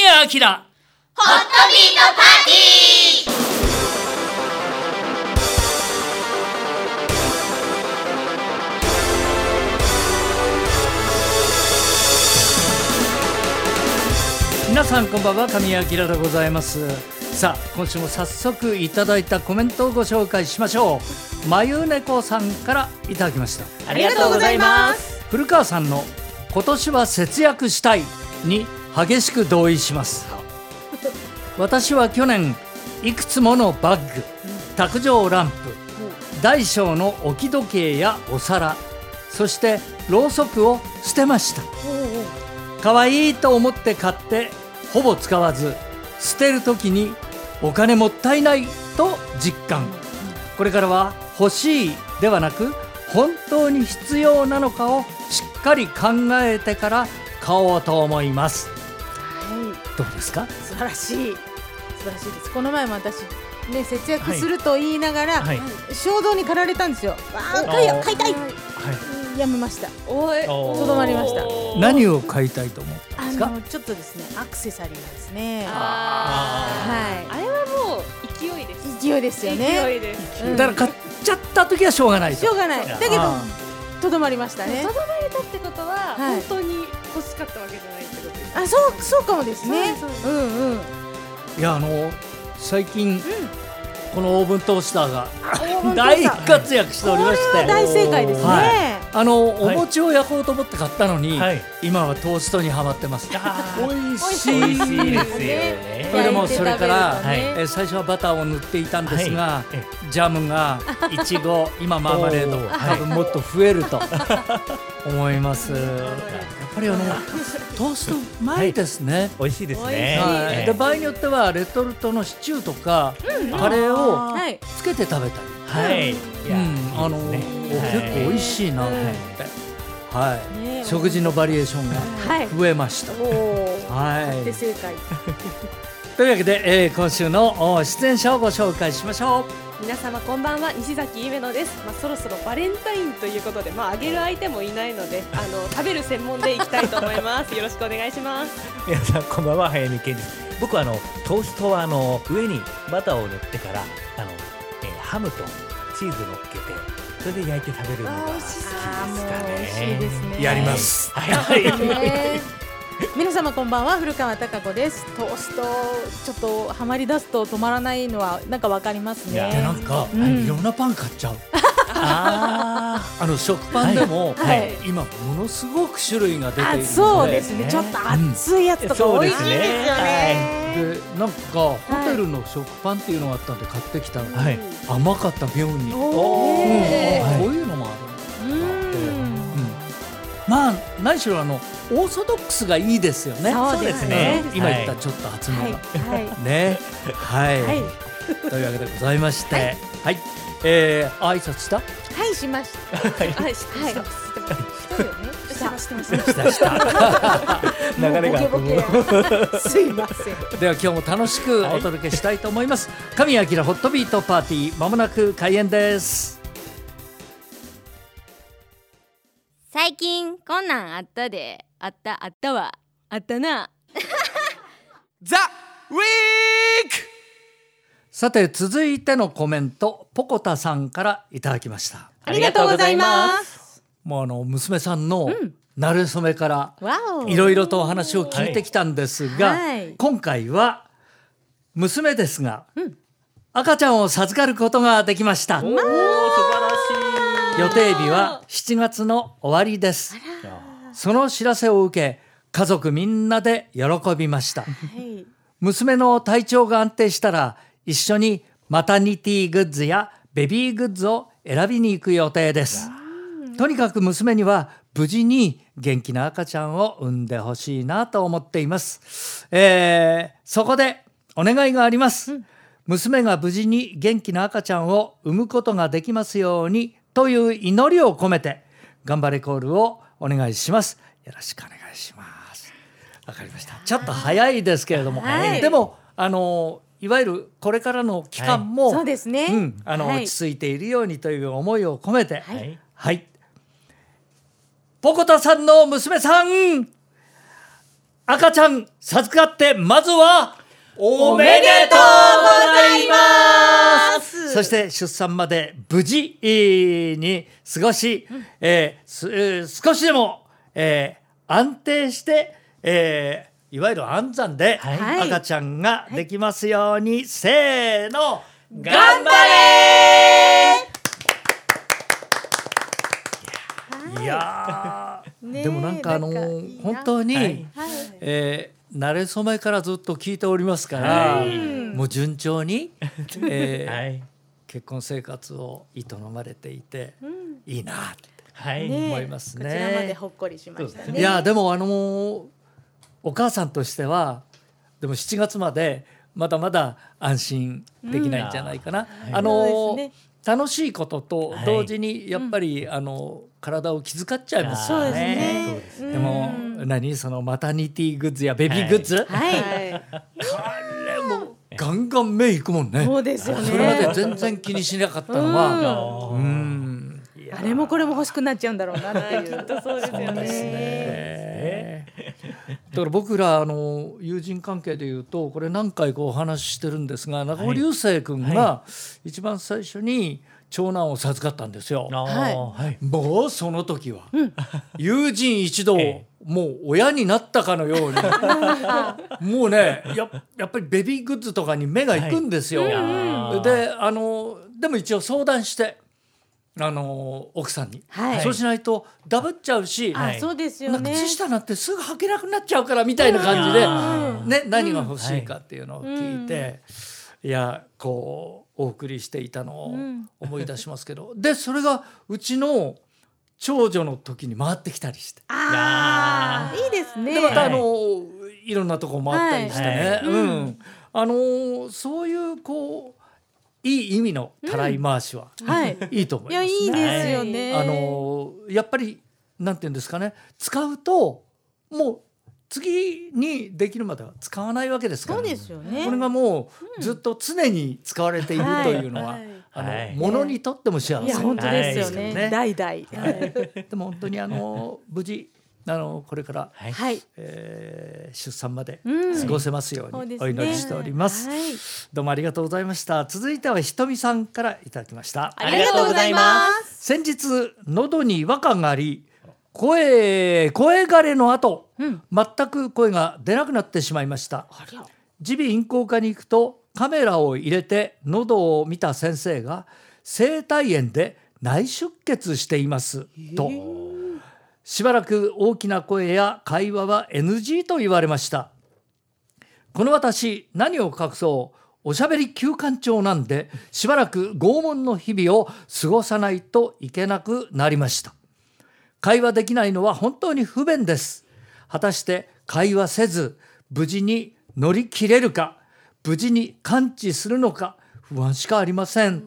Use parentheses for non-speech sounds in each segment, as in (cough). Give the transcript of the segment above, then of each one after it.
神谷明。ホットビートパーティー。皆さんこんばんは神谷明でございます。さあ今週も早速いただいたコメントをご紹介しましょう。まゆねこさんからいただきました。ありがとうございます。古川さんの今年は節約したいに激しく同意します。私は去年いくつものバッグ卓上ランプ大小の置き時計やお皿そしてろうそくを捨てました。可愛いと思って買ってほぼ使わず捨てる時にお金もったいないと実感。これからは欲しいではなく本当に必要なのかをしっかり考えてから買おうと思います、どうですか？素晴らしい。素晴らしいです。この前も私。ね、節約すると言いながら、はい衝動に駆られたんですよ。わあ、買いや買いたい。やめました。おいとどまりました。何を買いたいと思ったんあですか？の、ちょっとですね、アクセサリーですね。はあれはもう勢いですい。勢いですよね。勢いですうんだから買っちゃった時はしょうがないとしょうがない。だけどあ、とどまりましたねと。どまれたってことは、はい本当に欲しかったわけじゃないあ、そう、そうかもですねそうそう。うんうん。いやあの最近このオーブントースターが (laughs) 大だ活躍しておりましこれは大て正解ですね。はいあのおはい。餅を焼こうと思って買ったのに、はい。今はトーストにはまってます。美味しい。美味しいですよね。それでもそれから、はい。えー最初はバターを塗っていたんですが、はい。えジャムがいちご今マーマレード多分もっと増えると (laughs) 思います。やっぱりあのトーストうまいですね、美味しいですね。はい、えで場合によってはレトルトのシチューとか、カレーをはい。つけて食べたり、はい。いやうん、あの結構美味しいな。と思って、はい。ね。食事のバリエーションはい。が増えました。はい。で正解。(laughs) というわけで、えー今週のお出演者をご紹介しましょう。皆様こんばんは西崎ゆめのです、まあ、そろそろバレンタインということで、まあ、あげる相手もいないので (laughs) あの食べる専門でいきたいと思います。よろしくお願いします。(laughs) 皆さんこんばんは早見健です。僕はあのトーストはあの上にバターを塗ってからあの、えーハムとチーズ乗っけてそれで焼いて食べるのが好きですかあーもう美味しいね。ですね。やります。はい。(laughs) ね皆様こんばんは古川貴子です。トーストちょっとハマり出すと止まらないのはなんかわかりますいや。なんか、うんいろんなパン買っちゃう。ああの食パンでも、はい今ものすごく種類が出ているのあで、そうですね。ねちょっと熱いやつとかそう美味しいですねですよね。でなんかホテルの食パンっていうのがあったんで買ってきた。はい。甘かった妙に。うん。おーういうのもあるんだ。うん。うん。まあ何しろあのオーソドックスがいいですよね。そうですね。うん今言ったちょっと厚めはい。ね。はい、いはい。というわけでございまして。はい、えー、挨拶した？はいしました。は (laughs) いはい。しました流れがボケボケや。すいません。では今日も楽しくお届けしたいと思います、神谷明ホットビートパーティーまもなく開演です。最近こんなんあったで。あったあったわ。あったな。ザ・ウィークさて続いてのコメントポコタさんからいただきました。ありがとうございます。もうあの娘さんの馴れ初めから。いろいろとお話を聞いてきたんですが、はい。今回は娘ですが、赤ちゃんを授かることができました。おお素晴らしい。予定日は7月の終わりです。その知らせを受け家族みんなで喜びました。はい。娘の体調が安定したら一緒にマタニティグッズやベビーグッズを選びに行く予定ですとにかく娘には無事に元気な赤ちゃんを産んでほしいなと思っています、えーそこでお願いがあります、娘が無事に元気な赤ちゃんを産むことができますようにという祈りを込めて頑張れコールをお願いします。よろしくお願いします。わかりました。ちょっと早いですけれども、はい。でもあのいわゆるこれからの期間も、そうですね。うん、あの、はい落ち着いているようにという思いを込めて、は、はいい。ポコタさんの娘さん、赤ちゃん授かってまずはおめでとうございます。そして出産まで無事えーに過ごし、えーすえー少しでも、えー安定して、えーいわゆる安産ではい。赤ちゃんができますように、せーの頑張い。や (laughs) でもなんかあの本当に、はいはい。えー慣れ初めからずっと聞いておりますから、はい。もう順調に、えーはい。結婚生活を営まれていて、いいなってはい、ね思いますね。こちらまでほっこりしましたね。いやでもあのーお母さんとしてはでも7月までまだまだ安心できないんじゃないかな。うん。あのーね。楽しいこととはい同時にやっぱり、あの体を気遣っちゃいますよそうですね。でも何？そのマタニティグッズやベビーグッズ、はい。はい。あれもガンガン目いくもんね。そうですよね。それまで全然気にしなかったのは、ううんあれもこれも欲しくなっちゃうんだろうなっていう。(laughs) そうですね。ね。だから僕らあの友人関係でいうとこれ何回かお話ししてるんですが中尾流星君がは一番最初に長男を授かったんですよ。あはい。もうその時は、(laughs) 友人一同、えもう親になったかのように (laughs) もうねややっぱりベビーグッズとかに目が行くんですよ。はいうん。であのでも一応相談してあの奥さんに、はい。そうしないとダブっちゃうし、あ、そうですよね。なんか靴下なんてすぐ履けなくなっちゃうからみたいな感じで、うん。ね、何が欲しいかっていうのを聞いて、いやこうお送りしていたのを思い出しますけど、(laughs) でそれがうちの長女の時に回ってきたりして、ああ、いいですね。でまたあはいの、い、ろんなとこ回ったりしてね、はい。うん。あのそういうこういい意味のたらい回しは、はい。いいと思いや、います、いいですよね。あのやっぱりなんていうんですかね。使うともう次にできるまでは使わないわけですからそうですよね。これがもうずっと常に使われているというのは、はいあの、はいものにとっても幸せいや、本当ですよはいね。代々。はいでも本当にあの (laughs) 無事あのこれから、はいはい。えー出産までうん過ごせますようにお祈りしております。はいどうもありがとうございました。続いてはひとみさんからいただきました。ありがとうございます。先日喉に違和感があり声声枯れの後、うん全く声が出なくなってしまいました。耳鼻咽喉科に行くとカメラを入れて喉を見た先生が声帯炎で内出血しています。と。しばらく大きな声や会話は NG と言われました。この私何を隠そう。おしゃべり休館長なんでしばらく拷問の日々を過ごさないといけなくなりました。会話できないのは本当に不便です果たして会話せず無事に乗り切れるか無事に完治するのか不安しかありません。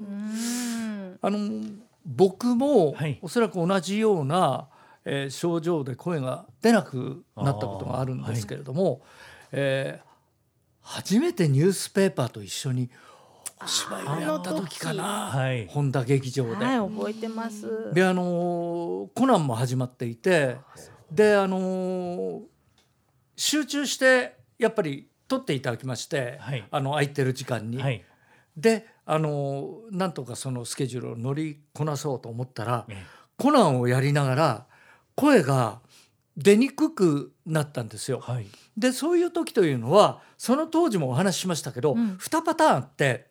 あの僕もはい。おそらく同じような、えー症状で声が出なくなったことがあるんですけれども、えー初めてニュースペーパーと一緒にお芝居をやった時かな、はい。本田劇場で。はい、覚えてます。であのーコナンも始まっていてであのー集中してやっぱり撮っていただきまして、はい。あの空いてる時間に。はい。であのーなんとかそのスケジュールを乗りこなそうと思ったら、えコナンをやりながら声が出にくくなったんですよ。はい。でそういう時というのはその当時もお話ししましたけど、ん。2パターンあって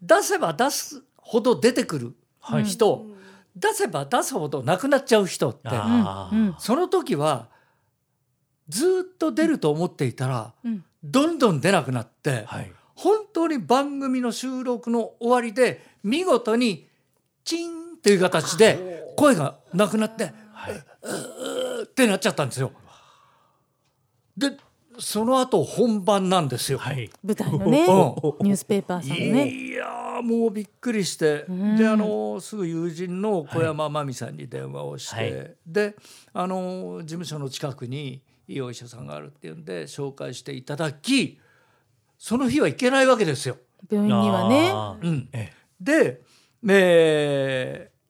出せば出すほど出てくるはい。人、出せば出すほどなくなっちゃう人ってその時はずっと出ると思っていたら、うん。どんどん出なくなって、はい。本当に番組の収録の終わりで見事にチンっていう形で声がなくなってはい。ってなっちゃったんですよ。でその後本番なんですよ。はい。舞台のね、うニュースペーパーさんのね。いやーもうびっくりして、ん。であのすぐ友人の小山真美さんに電話をして、はい。であの事務所の近くにいいお医者さんがあるっていうんで紹介していただきその日は行けないわけですよ。病院にはね。うん、えで、えー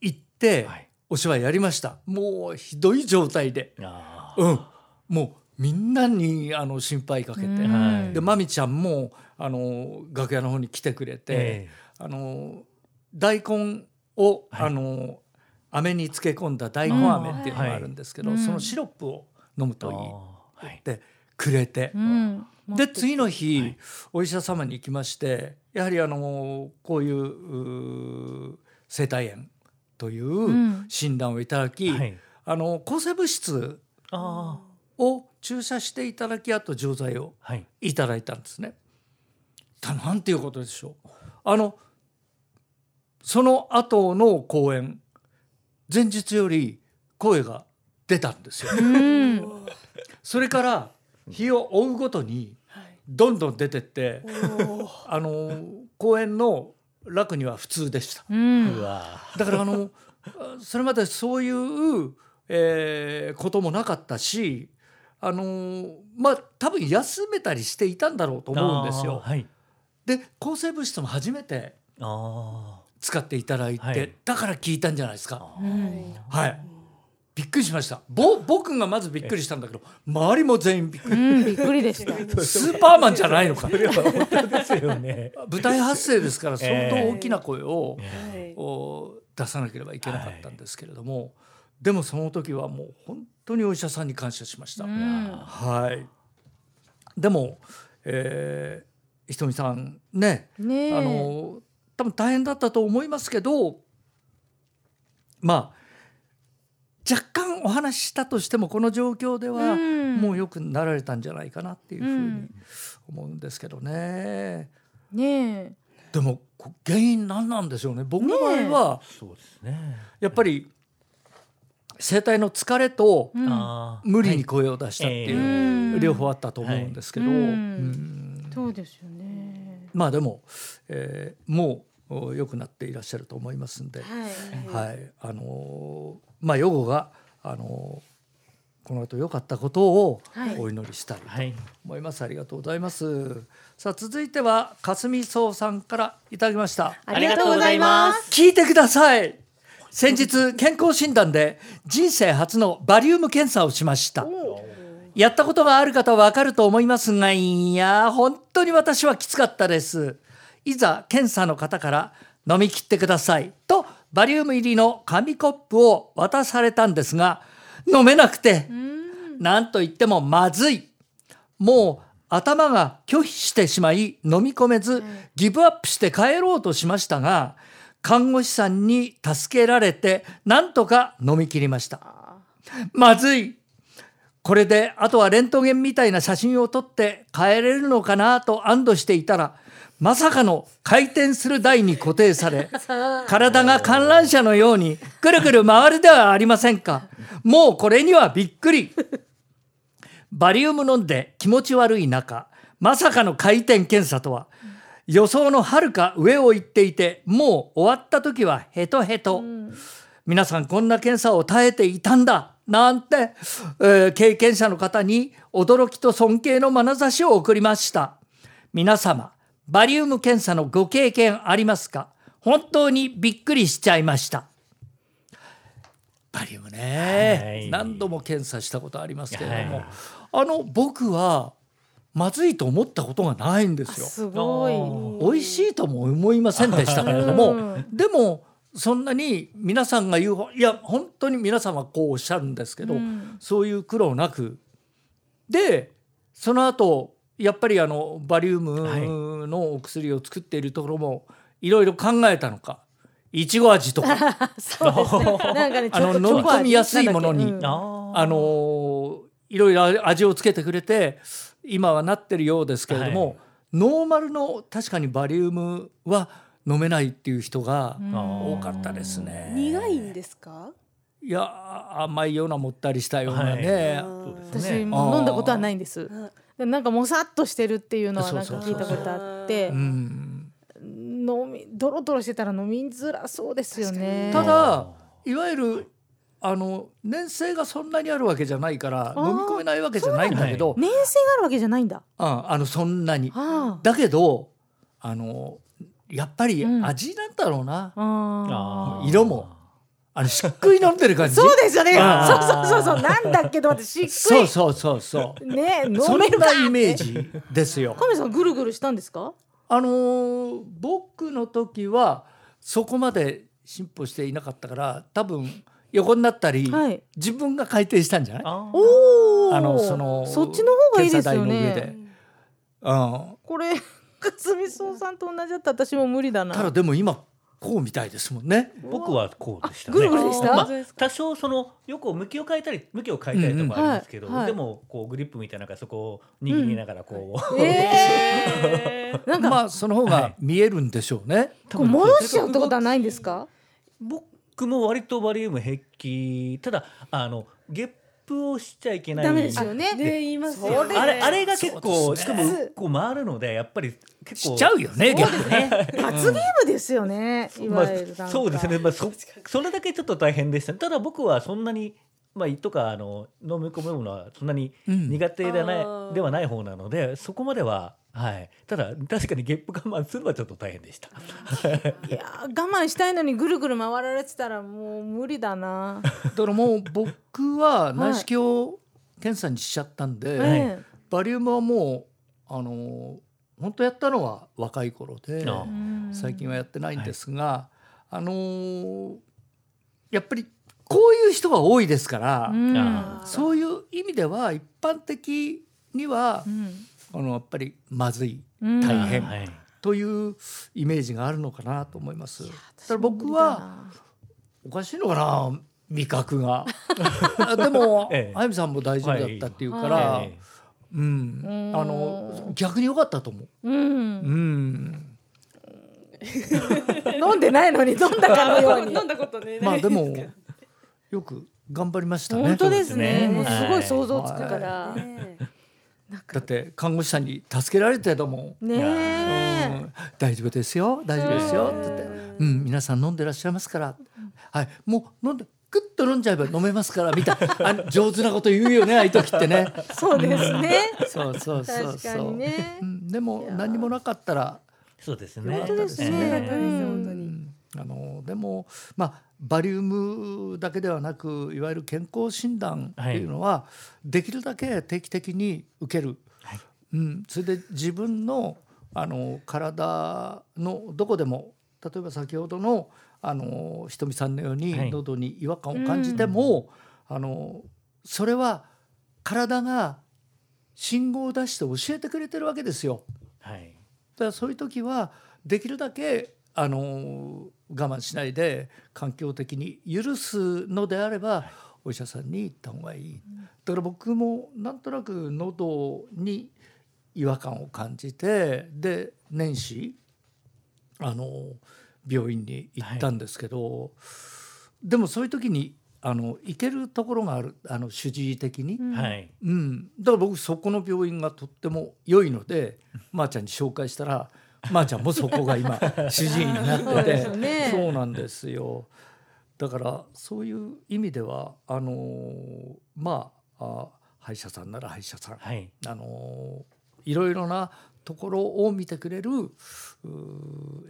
行って、はい。お芝居やりました。もうひどい状態で、あうん、もうみんなにあの心配かけて、うん。はい。でまみちゃんもあの楽屋の方に来てくれて、えあの大根を、はい。あの飴に漬け込んだ大根飴っていうのがあるんですけど、うんそのシロップを飲むえといいってくれて、うん。で次の日、はい。お医者様に行きましてやはりあのこういう生体炎というん。診断をいただき、はい。あの抗生物質あを注射していただきあと錠剤をいいただいたんですね。たなんていうことでしょう。あのその後の公演前日より声が出たんですよ。うんそれから日を追うごとにどんどん出てってあの公演の楽には普通でした。だからあのそれまでそういう、えーこともなかったしあのまあ多分休めたりしていたんだろうと思うんですよ。はい。で抗生物質も初めてあ使っていただいて、はい。だから聞いたんじゃないですか。うんはい。びっくりしました。ぼ僕がまずびっくりしたんだけど周りも全員びっくり。うんびっくりでした。(laughs) スーパーマンじゃないのか。ですよね。(laughs) 舞台発声ですから相当ええ大きな声を、はいお出さなければいけなかったんですけれども、でもその時はもう本当にお医者さんに感謝しました。うん。はい。でも、えー、ひとみさんねねえ。あの多分大変だったと思いますけどまあ若干お話ししたとしてもこの状況ではうん。もうよくなられたんじゃないかなっていうふうにうん思うんですけどね。ねでもこ原因何なんでしょうね。僕の場合はそうですね。やっぱり声帯の疲れと無理に声を出したっていううん。両方あったと思うんですけど、そうですよね。まあでも、えーもうお良くなっていらっしゃると思いますんで、はい。はい。あのーまあ予後が、あのーこの後良かったことをはい。お祈りしたいとはい。思います、ありがとうございます。さあ続いては霞荘さんからいただきました。ありがとうございます。聞いてください先日健康診断で人生初のバリウム検査をしました。やったことがある方はわかると思いますがいや本当に私はきつかったです。いざ検査の方から飲み切ってください。とバリウム入りの紙コップを渡されたんですが飲めなくてなんと言ってもまずい。もう頭が拒否してしまい飲み込めずギブアップして帰ろうとしましたが看護師さんに助けられてなんとか飲み切りました。まずい。これであとはレントゲンみたいな写真を撮って帰れるのかなと安堵していたらまさかの回転する台に固定され (laughs) 体が観覧車のようにくるくる回るではありませんか。もうこれにはびっくり。バリウム飲んで気持ち悪い中まさかの回転検査とは予想のはるか上を行っていてもう終わった時はヘトヘト、皆さんこんな検査を耐えていたんだなんて、えー経験者の方に驚きと尊敬の眼差しを送りました。皆様バリウム検査のご経験ありますか？本当にびっくりしちゃいました。バリウムね、はい。何度も検査したことありますけれども、はい。あの僕はまずいと思ったことがないんですよ。すごい。美味しいとも思いませんでしたけれども、うん。でもそんなに皆さんが言ういや本当に皆さんはこうおっしゃるんですけど、うん。そういう苦労なく。でその後やっぱりあのバリウムのお薬を作っているところもいろいろ考えたのか。いちご味とか。(laughs) そうですね。なんかねあの飲み込みやすいものにうんああのーいろいろ味をつけてくれて今はなってるようですけれども、はい。ノーマルの確かにバリウムは飲めないっていう人がうん。多かったですね。苦いんですか？いや甘いようなもったりしたようなね、そうですね。私も飲んだことはないんです。なんかもさっとしてるっていうのはなんか聞いたことあって。うん、飲みドロドロしてたら飲みづらそうですよね。ただいわゆるあの粘性がそんなにあるわけじゃないから飲み込めないわけじゃないんだけど、粘性があるわけじゃないんだ。うんあのそんなに。あだけどあのやっぱりうん。味なんだろうな。ああー。色も。あのしっくい飲んでる感じ。(laughs) そうですよね。そうそうそうそう。なんだっけどってしっくり。そうそうそうそう。ね飲めるか。なイメージですよ。神さんぐるぐるしたんですか？あのー僕の時はそこまで進歩していなかったから多分横になったり、はい。自分が回転したんじゃない？あのそのそっちの方がいいですよね。で、うん、これ (laughs) かすみそうさんと同じだったら私も無理だな。ただでも今こうみたいですもんね。僕はこうでしたね。した？まあ、多少そのよく向きを変えたり向きを変えたりとかあるんですけど、うんうん。はいはい。でもこうグリップみたいななんかそこを握りながらこう、(laughs) えー、なんか、まあその方が見えるんでしょうね、こう戻しちゃうってことはないんですか？僕も割とバリウム平気。ただあのゲップをしちゃいけない。ダメですよね。ね言いますよあれあれが結構、しかもねこう回るのでやっぱり結構しちゃうよね逆にね。罰ゲームですよね、いまあそうですね、まあ、そそれだけちょっと大変でした。ただ僕はそんなにまあ胃とかあの飲み込むものはそんなにうん。苦手ではない,、ではない方なのでそこまでははい。ただ確かにゲップ我慢するのはちょっと大変でした。いやー我慢したいのにぐるぐる回られてたらもう無理だな、(laughs) だからもう僕は内視鏡検査にしちゃったんで、ええバリウムはもうあの本当やったのは若い頃で最近はやってないんですが、あのーやっぱりこういう人が多いですから、そういう意味では一般的にはう、んあのやっぱりまずいうん。大変はい。というイメージがあるのかなと思います。だから僕はおかしいのかな味覚が。(laughs) でも、ええ。あゆみさんも大丈夫だったっていうから、はえうんうん。あの逆に良かったと思う。うん。うん。(laughs) 飲んでないのに飲んだかのように。(laughs) 飲んだことね。まあでもよく頑張りましたね。本当ですね。そうですね。もうすごい想像つくかはら、ねだって看護師さんに助けられてたもん。ねうえん。大丈夫ですよ。大丈夫ですよ。って言って、うん、皆さん飲んでらっしゃいますから、はい、もう飲んでグッと飲んじゃえば飲めますから。みたい。(laughs) な上手なこと言うよね。ああいう時ってね。そうですね。そうそうそう確かそう。にね。うん、でも何もなかったら。そうですね。本当ですね。ええうん。うんあのでもまあバリウムだけではなくいわゆる健康診断っていうのは、できるだけ定期的に受ける、うん、それで自分のあの体のどこでも例えば先ほどのあのひとみさんのようはい。に喉に違和感を感じても、あのそれは体が信号を出して教えてくれてるわけですよ。はい。だからそういう時はできるだけあの我慢しないで環境的に許すのであれば、お医者さんに行った方がいい。だから僕もなんとなく喉に違和感を感じてで年始あの病院に行ったんですけど、でもそういう時にあの行けるところがあるあの主治医的に。はい。うん、だから僕そこの病院がとっても良いのでまー、ちゃんに紹介したらまー、ちゃんもそこが今主治医になってそうでてすよねそうなんですよ。だからそういう意味ではあのーまああ歯医者さんなら歯医者さん、はい。あのーいろいろなところを見てくれる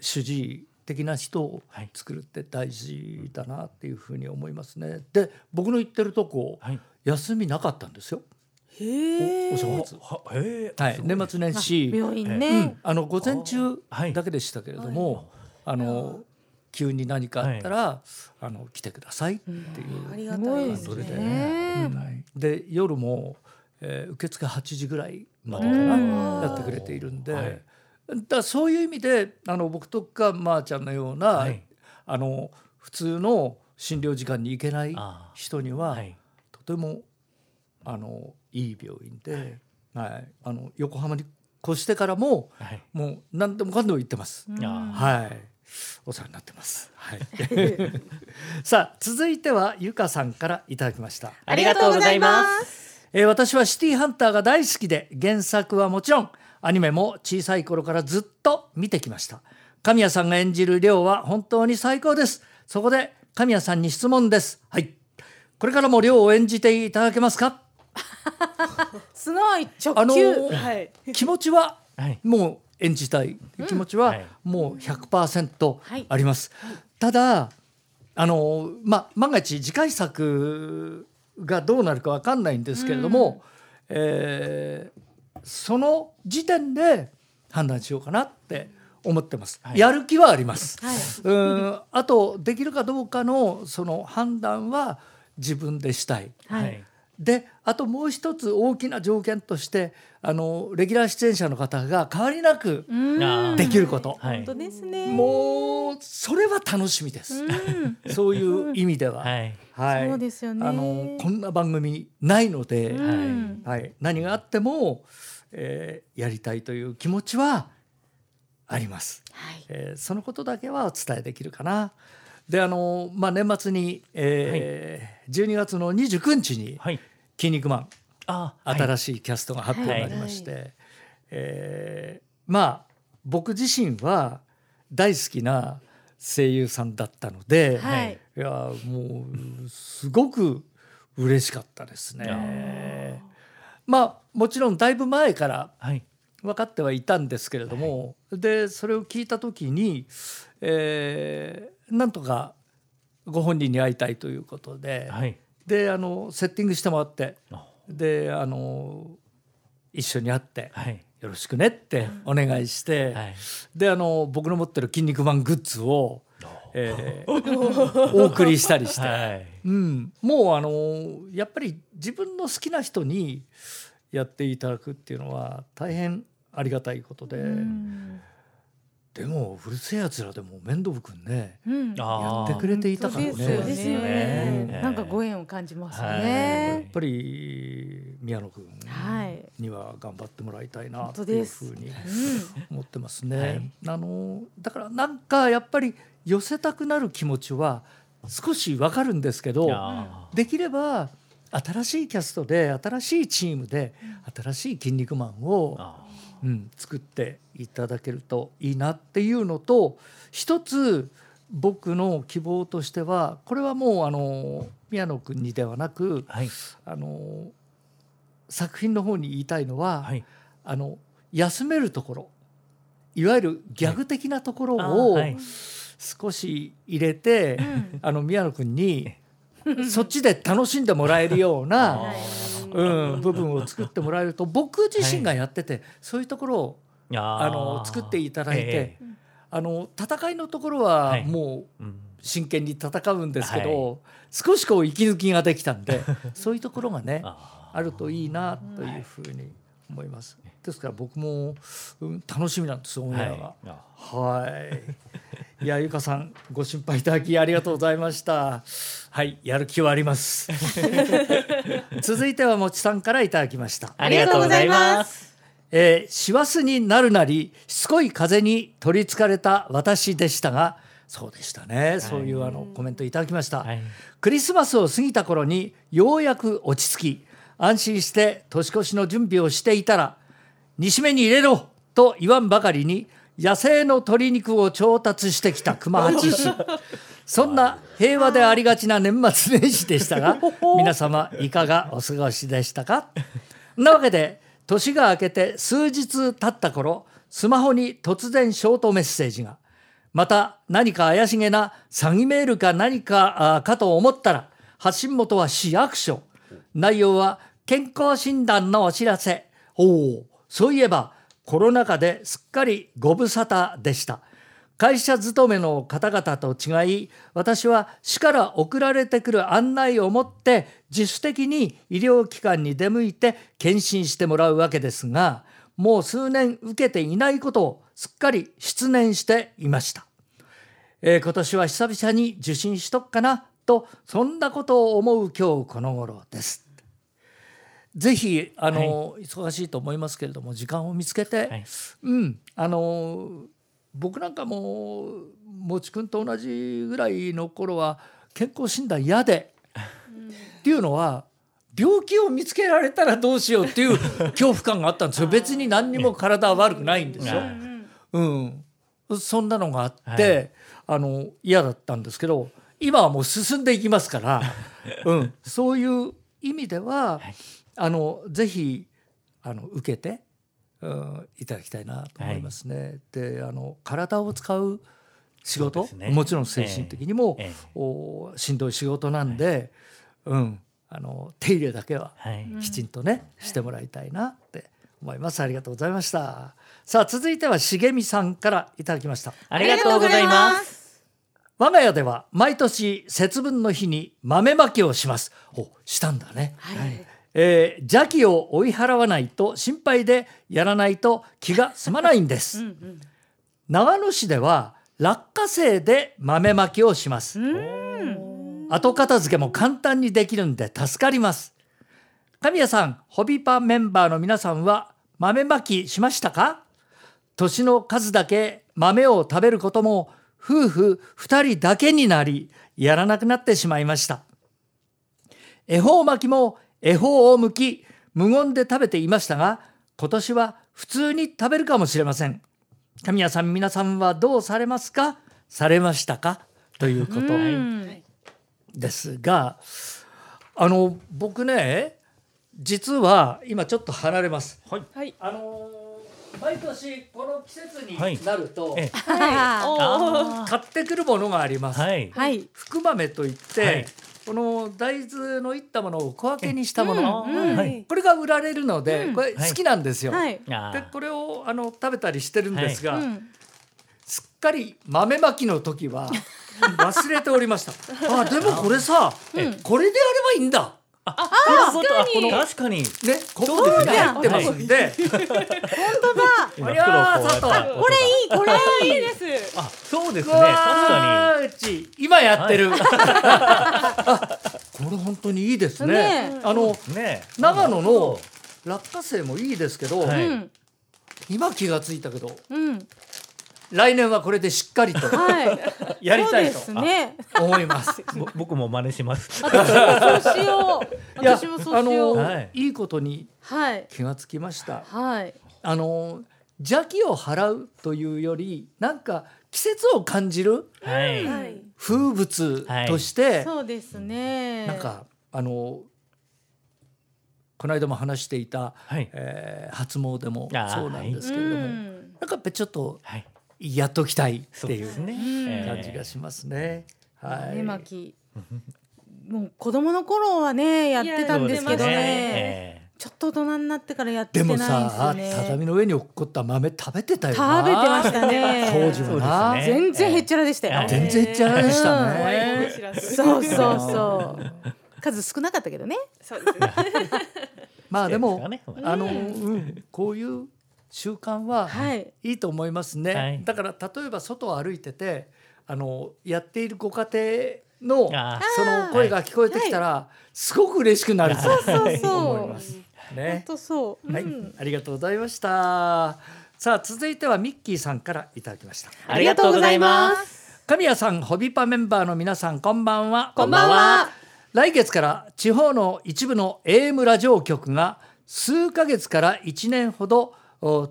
主治医的な人をはい。作るって大事だなっていうふうに思いますね。で僕の行ってるとこ、はい。休みなかったんですよ。へえお正月。はへえはい、年末年始、病院うねん、あの午前中はい。だけでしたけれども、あの急に何かあったら、あの来てくださいっていう、ありすがたいでね。はい。で夜も、えー受付8時ぐらいまでかうなん。やってくれているんで、はい。だからそういう意味であの僕とかまーちゃんのような、はい。あの普通の診療時間に行けないあ人には、はい。とてもあのいい病院で、はい。あの横浜に越してからもはい。もう何でもかんでも行ってます。はい。お世話になってます。はい。(laughs) さあ続いてはゆかさんからいただきました。ありがとうございます。えー私はシティハンターが大好きで原作はもちろんアニメも小さい頃からずっと見てきました。神谷さんが演じる亮は本当に最高です。そこで神谷さんに質問です。はい。これからも亮を演じていただけますか？(laughs) すごい直あの球、ーはい。(laughs) 気持ちははい。もう演じたい気持ちははい。もう100%はい。あります、ただあのまあ万が一次回作がどうなるかわかんないんですけれども、えーその時点で判断しようかなって思ってます。はい。やる気はあります。はい。うん。あとできるかどうかのその判断は自分でしたい。はい。であともう一つ大きな条件としてあのレギュラー出演者の方が変わりなくできること、はい。本当ですね。もうそれは楽しみです、うん。(laughs) そういう意味では、はい。はい。そうですよね。あのこんな番組ないので、うん。はい、何があっても、えーやりたいという気持ちはあります。はい。えーそのことだけはお伝えできるかな。であの、まあ、年末に、えー12月の29日にはい「筋肉マン」あ新しいキャストが発表になりまして、えーまあ僕自身は大好きな声優さんだったので、はい。いやもうすごく嬉しかったですね。まあもちろんだいぶ前からはい。分かってはいたんですけれども、でそれを聞いた時に、えーなんとかご本人に会いたいということで、はいであのセッティングしてもらってあ。であの一緒に会ってはい。よろしくねってお願いして、はい。であの僕の持ってる「筋肉マン」グッズを、えーお送りしたりして、はい。うん、もうあのやっぱり自分の好きな人にやっていただくっていうのは大変ありがたいことで、うんでもうるせえやつらでも面倒くんね。うん。やってくれていたからね。そうですよね。ねなんかご縁を感じますよはいやっねぱり宮野君はいには頑張ってもらいたいなというふうにうん思ってますね。はいあのだからなんかやっぱり寄せたくなる気持ちは少しわかるんですけどあできれば新しいキャストで新しいチームで新しい「筋肉マン」をうん、作っていただけるといいなっていうのと一つ僕の希望としてはこれはもうあの宮野君にではなくーはい。あの作品の方に言いたいのは、はい。あの休めるところいわゆるギャグ的なところあをーはい。少し入れて、うん。あの宮野君にそっちで楽しんでもらえるような、あうん、部分を作ってもらえると僕自身がやってて、そういうところをーああの作っていただいて、ええ。あの戦いのところははい。もううん。真剣に戦うんですけど、は少しこう息抜きができたんでそういうところがね (laughs) ああるといいなというふうに思います。ですから僕も、うん、楽しみなんですオンが。あはい。いやゆかさんご心配いただきありがとうございました。はいやる気はあります。(laughs) 続いてはもちさんからいただきました。ありがとうございますえー師走になるなりしつこい風に取りつかれた私でしたがそうでしたね、そういうあのコメントいただきました、はいクリスマスを過ぎた頃にようやく落ち着き安心して年越しの準備をしていたら煮しめに入れろと言わんばかりに野生の鶏肉を調達してきた熊八氏 (laughs) そんな平和でありがちな年末年始でしたが (laughs) 皆様いかがお過ごしでしたか？なわけで年が明けて数日経った頃スマホに突然ショートメッセージがまた何か怪しげな詐欺メールか何かあかと思ったら発信元は市役所。内容は健康診断のお知らせ。おおそういえばコロナ禍ですっかりご無沙汰でした。会社勤めの方々と違い私は市から送られてくる案内を持って自主的に医療機関に出向いて検診してもらうわけですがもう数年受けていないことをすっかり失念していました、えー今年は久々に受診しとっかなとそんなことを思う今日この頃です。ぜひあの、忙しいと思いますけれども時間を見つけて、はい。うんあの僕なんかももちくんと同じぐらいの頃は健康診断嫌で、っていうのは病気を見つけられたらどうしようっていう (laughs) 恐怖感があったんですよ。別に何にも体は悪くないんですよ。はい。うん、そんなのがあって、はい。あの嫌だったんですけど今はもう進んでいきますから、うん、そういう意味では、はいあのぜひあの受けて、うん、いただきたいなと思いますね。であの体を使う仕事、ね。もちろん精神的にも、ええええ。おしんどい仕事なんで、うんあの手入れだけははい。きちんとね、してもらいたいなって思います。ありがとうございました。さあ続いては茂美さんからいただきました。ありがとうございます。我が家では毎年節分の日に豆まきをします。おしたんだね、えー邪気を追い払わないと心配でやらないと気が済まないんです。長野市では落花生で豆まきをします。後片付けも簡単にできるんで助かります。神谷さんホビパメンバーの皆さんは豆まきしましたか？年の数だけ豆を食べることも夫婦2人だけになりやらなくなってしまいました。恵方巻きも恵方を剥き無言で食べていましたが今年は普通に食べるかもしれません。神谷さん皆さんはどうされますか？されましたか？ということですがあの僕ね実は今ちょっと離れます。はい。はい。あのー毎年この季節にはい。なると、ええ。はあ買ってくるものがあります、ーはい。はい。福豆といって、はいこの大豆のいったものを小分けにしたもの。これが売られるので、うん。これ好きなんですよ、でこれをあの食べたりしてるんですが、うん。すっかり豆まきの時は忘れておりました。あでもこれさ、うん。これでやればいいんだ確かに。確かに。ねここに入ってますんで、今ありゃー佐藤これいい。これいいいいです。あ、そうですうね。確かわーうち今やってる、あこれ本当にいいですねねあのに。ね。長野の落花生もいいですけど、今気がついたけどうん来年はこれでしっかりとはい (laughs) やりたいそうですねと思います。(laughs) ぼ僕も真似します。私もそうしよう私もそうしようあの、はいい、いことにはい気がつきました。はいあの邪気を払うというよりなんか季節を感じるはい。はい。風物として、そうですねなんかあのこの間も話していた、はい。えー初詣もそうなんですうけれども、んなんかやっぱりちょっとはい。やっときたいっていう感じがしますね。はい。豆まきもう子供の頃はねやってたんですけどね。えちょっと大人になってからやってでもないんですさよね。畳の上に落っこった豆食べてたよ食なべてましたね。当時はな、そうですね。全然へっちゃらでしたよ、ええ。全然ちゃらでしたね。そう。そうそう数少なかったけどね。そうですね。(laughs) まあでも、ね。あの、うん、こういう習慣ははい。いいと思いますね、はい。だから例えば外を歩いててあのやっているご家庭のあその声が聞こえてきたら、すごく嬉しくなる。とそうそう (laughs) 思いそうます。本ね。当そう、はい、うん。ありがとうございました。さあ続いてはミッキーさんからいただきました。ありがとうございます。神谷さん、ホビパメンバーの皆さん、こんばんは。こんばんは。来月から地方の一部の AM ラジオ局が数ヶ月から1年ほどお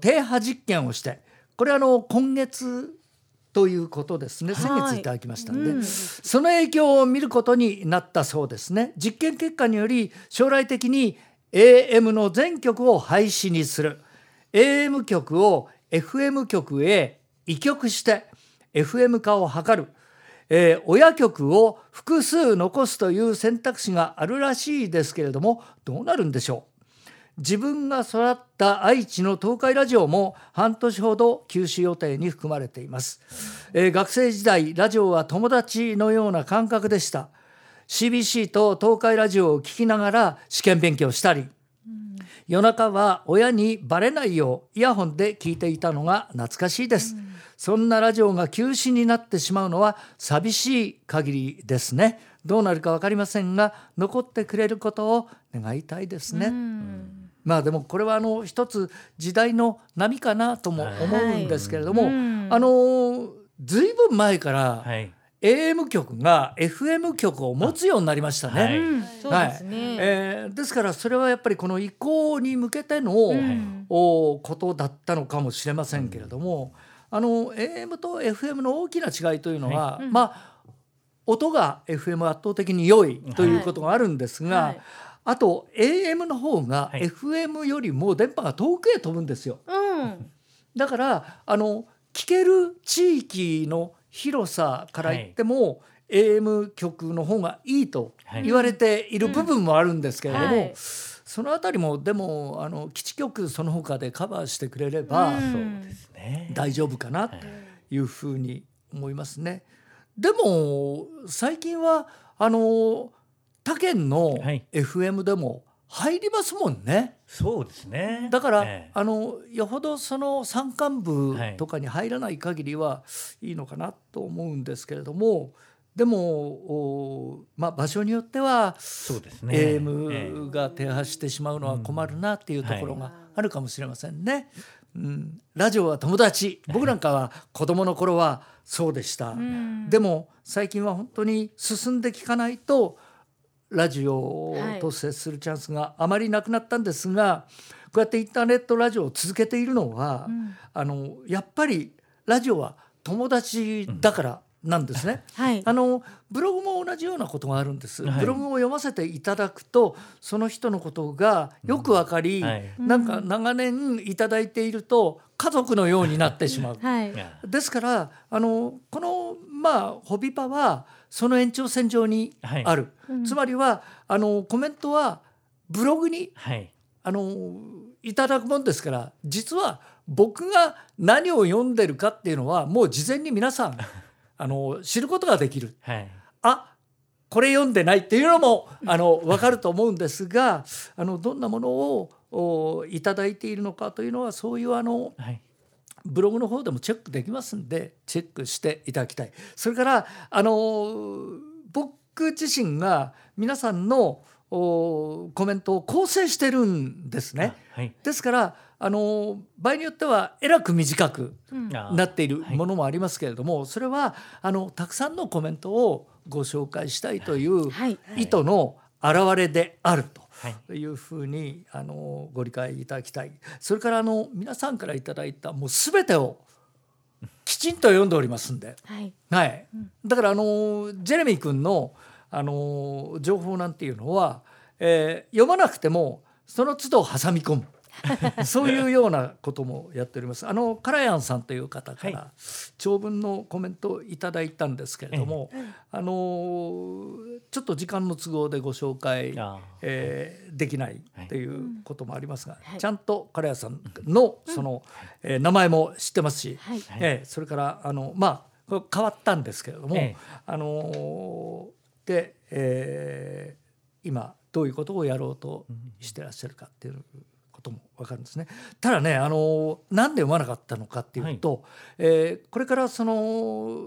停波実験をして、これあの今月ということですね。先月いただきましたんで、うん。その影響を見ることになったそうですね。実験結果により将来的に AM の全局を廃止にする。AM 局を FM 局へ移局して FM 化を図る、えー親局を複数残すという選択肢があるらしいですけれどもどうなるんでしょう？自分が育った愛知の東海ラジオも半年ほど休止予定に含まれています、えー学生時代ラジオは友達のような感覚でした。CBC と東海ラジオを聞きながら試験勉強したり夜中は親にバレないようイヤホンで聞いていたのが懐かしいです、そんなラジオが休止になってしまうのは寂しい限りですね。どうなるか分かりませんが残ってくれることを願いたいですね、まあでもこれはあの一つ時代の波かなとも思うんですけれども、はい。うん。あのずいぶん前からはい。AM 局が FM 局を持つようになりましたね。はい。うん。そうですね、はい。えーですからそれはやっぱりこの移行に向けての、んおことだったのかもしれませんけれども、あの AM と FM の大きな違いというのは、まあ音が FM 圧倒的に良いということがあるんですが、はいあと AM の方がはい FM よりも電波が遠くへ飛ぶんですよ。うんだからあの聞ける地域の広さから言っても、AM 局の方がいいとはい言われている部分もあるんですけれども、うんはいそのあたりもでもあの基地局その他でカバーしてくれれば。大丈夫かなというふうに思いますね。でも最近はあの他県のはい FM でも入りますもんね。そうですね。だから、ええあのよほどその山間部はいとかに入らない限りはいいのかなと思うんですけれどもでもおまあ場所によってはそうですね。え AM が停波してしまうのは困るなっていうところうんがあるかもしれませんね。うん、ラジオは友達僕なんかは子供の頃はそうでした。うんでも最近は本当に進んで聞かないとラジオと接するチャンスがあまりなくなったんですが、こうやってインターネットラジオを続けているのは、うん。あのやっぱりラジオは友達だからなんですね。(laughs) はい。あのブログも同じようなことがあるんです、はい。ブログを読ませていただくとその人のことがよくわかり、はい。なんか長年いただいていると家族のようになってしまう。(laughs) はいですからあのこのまあホビパはその延長線上にある、うんつまりはあのコメントはブログにはい。あのいただくもんですから実は僕が何を読んでるかっていうのはもう事前に皆さん (laughs) あの知ることができる。はい。あこれ読んでないっていうのもあの分かると思うんですがあのどんなものをおいただいているのかというのはそういうあのはい。ブログの方でもチェックできますんでチェックしていただきたいそれからあの僕自身が皆さんのおコメントを構成してるんですねはい。ですからあの場合によってはえらく短くなっているものもありますけれども、それはあのたくさんのコメントをご紹介したいというはい意図の表れであると。はい。というふうにあのご理解いただきたい。それからあの皆さんからいただいたもう全てをきちんと読んでおりますんで、はい。はい、だからあのジェレミー君のあの情報なんていうのは、えー読まなくてもその都度挟み込む (laughs) そういうようなこともやっております。あのカラヤンさんという方かはら長文のコメントをいただいたんですけれども、あのちょっと時間の都合でご紹介えーできないっていうこともありますが、はい。ちゃんとカレヤさんのその、えー名前も知ってますし、はい。えーそれからあのまあ変わったんですけれども、ええ。あのーで、えー今どういうことをやろうとしてらっしゃるかっていうことも分かるんですね。ただね、あのーなんで読まなかったのかっていうと、えーこれからその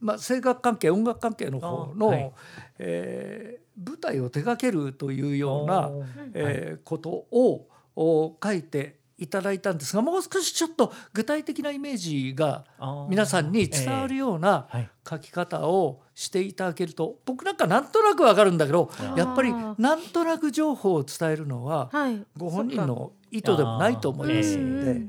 まあ、声楽関係音楽関係の方の、あはい。えー舞台を手掛けるというような、えーことをお書いていただいたんですがもう少しちょっと具体的なイメージが皆さんに伝わるようなはい。書き方をしていただけると僕なんかなんとなくわかるんだけどあやっぱりなんとなく情報を伝えるのははい。ご本人の意図でもないと思いますので、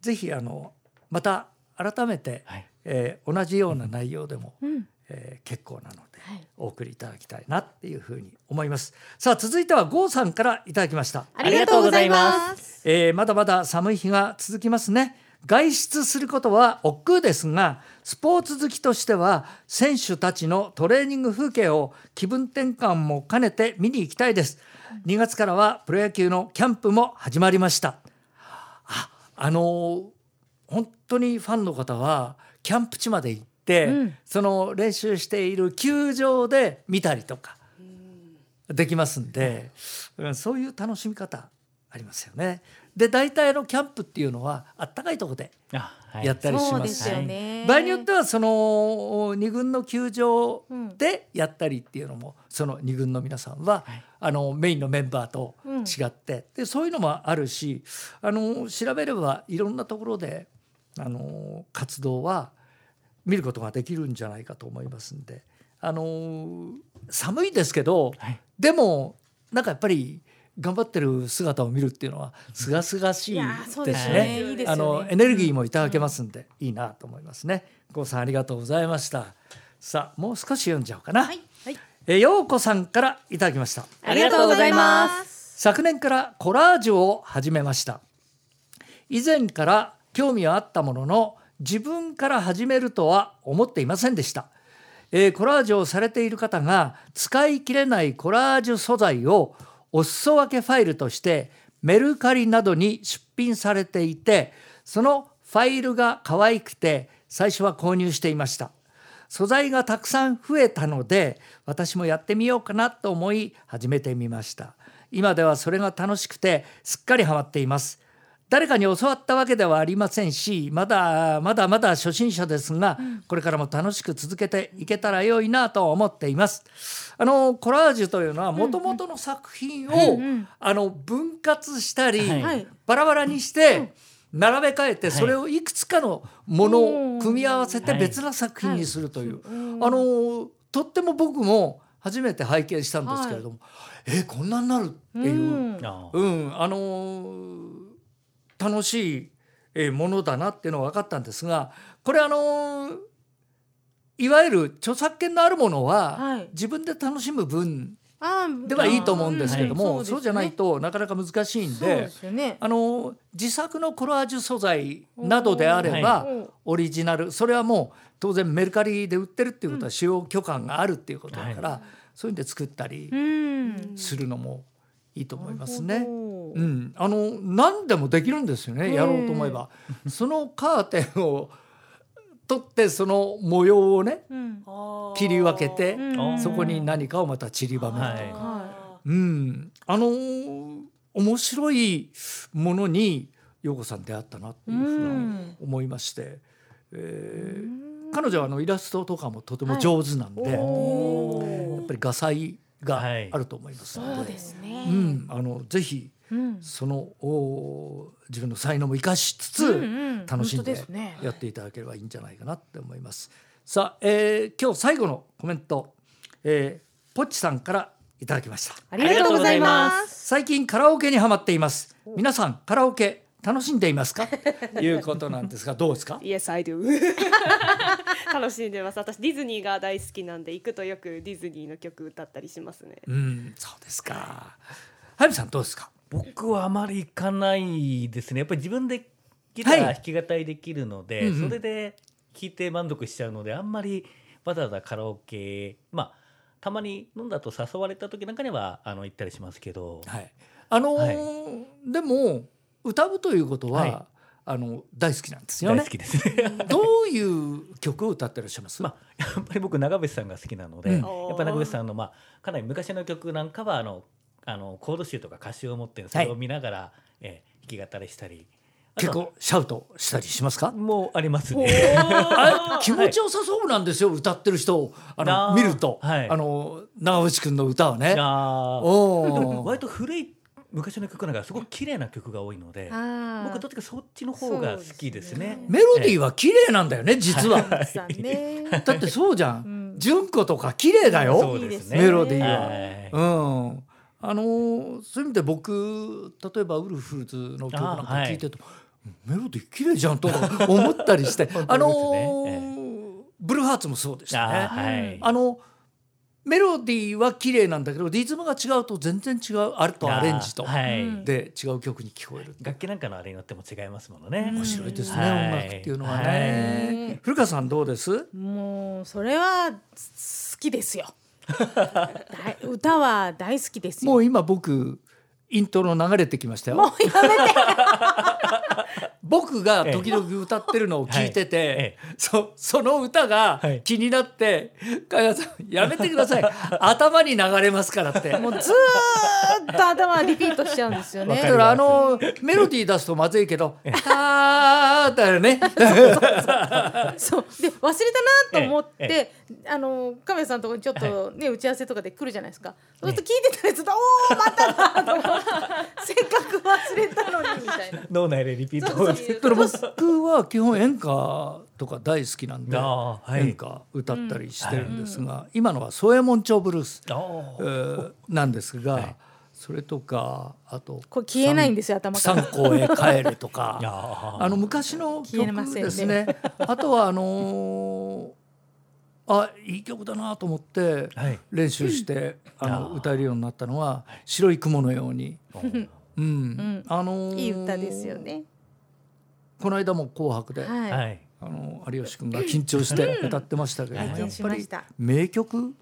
ぜひあのまた改めて、はい。えー同じような内容でも、うん。えー結構なので、はいお送りいただきたいなっていうふうに思います。さあ続いては郷さんからいただきました。ありがとうございますえーまだまだ寒い日が続きますね。外出することは億劫ですがスポーツ好きとしては選手たちのトレーニング風景を気分転換も兼ねて見に行きたいです2月からはプロ野球のキャンプも始まりましたああのー本当にファンの方はキャンプ地まで行って、うん。その練習している球場で見たりとかできますんで、うんそういう楽しみ方ありますよね。で大体のキャンプっていうのはあったかいところであ、はい。やったりします。すよね。場合によってはその二軍の球場でやったりっていうのもその二軍の皆さんは、はい。あのメインのメンバーとうん。違って、でそういうのもあるしあの調べればいろんなところであの活動は見ることができるんじゃないかと思いますんであの寒いですけど、はいでもなんかやっぱり頑張ってる姿を見るっていうのは清々しいでですすねね。いいですよねあのエネルギーもいただけますんで、いいなと思いますね。郷さんありがとうございました。さあもう少し読んじゃおうかな。はいはいえー陽子さんからいただきました。ありがとうございます昨年からコラージュを始めました以前から興味はあったものの自分から始めるとは思っていませんでした、えーコラージュをされている方が使い切れないコラージュ素材をお裾分けファイルとしてメルカリなどに出品されていてそのファイルが可愛くて最初は購入していました。素材がたくさん増えたので私もやってみようかなと思い始めてみました。今ではそれが楽しくてすっかりハマっています。誰かに教わったわけではありませんしまだまだまだ初心者ですが、これからも楽しく続けていけたら良いなと思っています。あのコラージュというのはもともとの作品を、あの分割したり、はい。バラバラにして、並べ替えてそれをいくつかのものを組み合わせてはい。別な作品にするという、あのとっても僕も初めて拝見したんですけれども、えこんなになるっていう、うん。あー。あの楽しいえーものだなっていうのは分かったんですがこれあのいわゆる著作権のあるものは、はい。自分で楽しむ分ではいいと思うんですけども、うんそうじゃないとなかなか難しいんで。あの自作のコラージュ素材などであれば、はい。オリジナルそれはもう当然メルカリで売ってるっていうことは使用許可があるっていうことだから、そういうんで作ったりうん。するのもいいと思いますね。うん、あの何でもできるんですよねやろうと思えば。そのカーテンを取ってその模様をねうん。切り分けて、うん。そこに何かをまた散りばめるとか。はい。はうん、あのー面白いものに陽子さん出会ったなっていうふうに思いまして、えー彼女はあのイラストとかもとても上手なんで、い。やおっぱり画才がはい。あると思いますので、そうですね。うん、あのぜひうん。そのお自分の才能も生かしつつ、うんうん楽しんでやっていただければいいんじゃないかなって思います。さあ、えー今日最後のコメント、えー、ポッチさんからいただきました。ありがとうございま。最近カラオケにハマっています皆さんカラオケ楽しんでいますか？と (laughs) いうことなんですがどうですか？Yes, I do (laughs) 楽しんでます私ディズニーが大好きなんで行くとよくディズニーの曲歌ったりしますねうんそうですかはるさんどうですか僕はあまり行かないですね。やっぱり自分でギターはい。弾き語りできるので、うんうん。それで弾いて満足しちゃうのであんまりわざわざカラオケまあたまに飲んだと誘われた時なんかにはあの行ったりしますけど、はい。あのーでも歌うということは、はい。あの大好きなんですよね。大好きですね。(laughs) どういう曲を歌ってらっしゃいます、(laughs) まあ、やっぱり僕長渕さんが好きなので、うん。やっぱ長渕さんの、まあ、かなり昔の曲なんかはあのあのコード集とか歌詞を持ってそれを見ながら、えー弾き語りしたり結構シャウトしたりしますか？もうありますおね。(laughs) 気持ちよさそうなんですよ、歌ってる人をあの見ると、はいあの長渕君の歌はね。あーおー割と古い昔の曲なんかすごく綺麗な曲が多いのであ僕どっちかそっちの方が好きですね。メロディーは綺麗なんだよね実は。あ。さんね。だってそうじゃん。うん純子とか綺麗だそよ。うですね。メロディーははいうん。あのーそういう意味で僕例えばウルフルズの曲なんか聞いてると、メロディー綺麗じゃんとか思ったりして、(laughs) あのーブルーハーツもそうでしたね。あーはい。あのメロディーは綺麗なんだけどリズムが違うと全然違うあるとアレンジと、はいうんで違う曲に聞こえる。楽器なんかのあれによっても違いますものね。面白いですね、はい音楽っていうのははね。古川さんどうです？もうそれは好きですよ。大歌は大好きですよ。もう今僕イントロ流れてきましたよ。もうやめて。僕が時々歌ってるのを聞いてて、えそその歌がはい。気になって「加賀さんやめてください。(laughs) 頭に流れますから」って。(laughs) もうずーっと頭リピートしちゃうんですよね。だからあのメロディー出すとまずいけど「たー」だよね。そうで忘れたなと思っえて、あのカメラさんのところにちょっとね、打ち合わせとかで来るじゃないですか。そうすると聞いてたやつと、おおまただと思って。せっかく忘れたのにみたいな。脳内でリピート (laughs) 僕は基本演歌とか大好きなんで、はい。演歌歌ったりしてるんですが、今のは宗右衛門町ブルース、ー。ーなんですが、はい。それとかあとこれ消えないんですよ頭から。三校へ帰れとか (laughs) あの昔の消えませんね。曲ですね。あとはあのーあいい曲だなと思ってはい。練習して、あのあー。歌えるようになったのは「白い雲のように」うん。ん。あのーいい歌ですよね。この間も「紅白」ではい。はい。あの有吉君が緊張して歌ってましたけど、拝見やっぱり名曲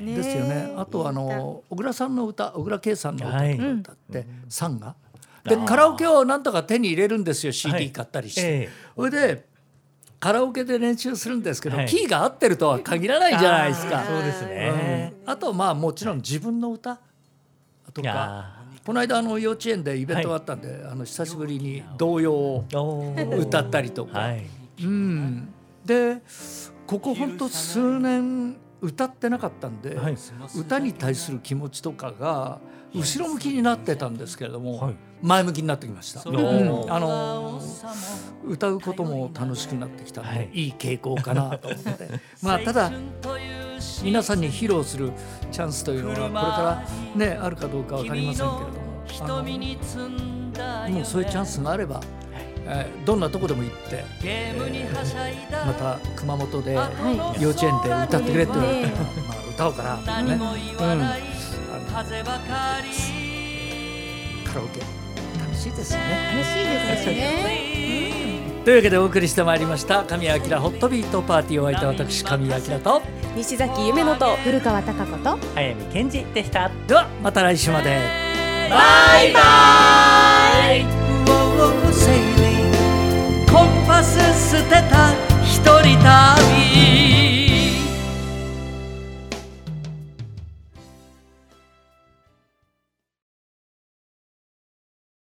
ですよね。あとあの小倉さんの歌小倉圭さんの歌とか歌って、サンがでカラオケをなんとか手に入れるんですよ CD 買ったりして。ええ。それでカラオケで練習するんですけど、はい。キーが合ってるとは限らないじゃないですか。そうですね。あとまあもちろん自分の歌といかやこの間あの幼稚園でイベントがあったんで、あの久しぶりに童謡を歌ったりとか、はい。うん、でここほんと数年歌ってなかったんで、はい。歌に対する気持ちとかが後ろ向きになってたんですけれども、はい前向きになってきました。おう。ーん。あの歌うことも楽しくなってきた。はい。い、い傾向かなと思って。(laughs) まあただ皆さんに披露するチャンスというのはこれからねあるかどうかわかりませんけれどもあのもうそういうチャンスがあれば、えーどんなとこでも行って、えーまた熊本で幼稚園で歌ってくれって言われて、まあ、歌おうかなとね、うん、あのカラオケ。楽しいですね。楽しいですね、うん、というわけでお送りしてまいりました神谷明ホットビートパーティーを終え手私神谷明と西崎夢乃と古川貴子と早見健二でした。ではまた来週まで。バイバイ。コンパス捨てた一人旅。